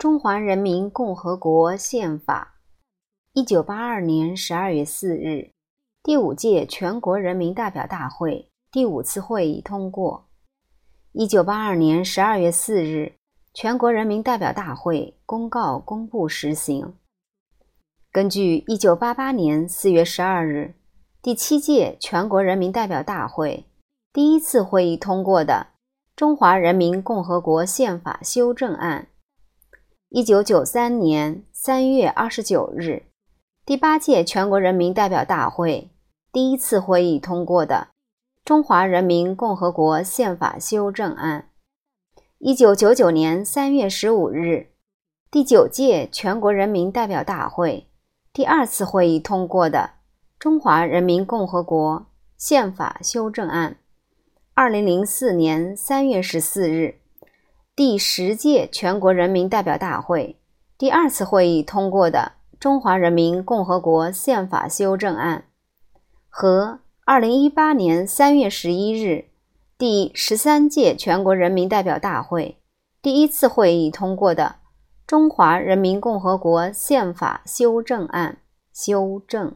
中华人民共和国宪法，一九八二年十二月四日，第五届全国人民代表大会第五次会议通过。一九八二年十二月四日，全国人民代表大会公告公布实行。根据一九八八年四月十二日第七届全国人民代表大会第一次会议通过的《中华人民共和国宪法修正案》。一九九三年三月二十九日，第八届全国人民代表大会第一次会议通过的《中华人民共和国宪法修正案》。一九九九年三月十五日，第九届全国人民代表大会第二次会议通过的《中华人民共和国宪法修正案》。二零零四年三月十四日。第十届全国人民代表大会第二次会议通过的《中华人民共和国宪法修正案》和二零一八年三月十一日第十三届全国人民代表大会第一次会议通过的《中华人民共和国宪法修正案》修正。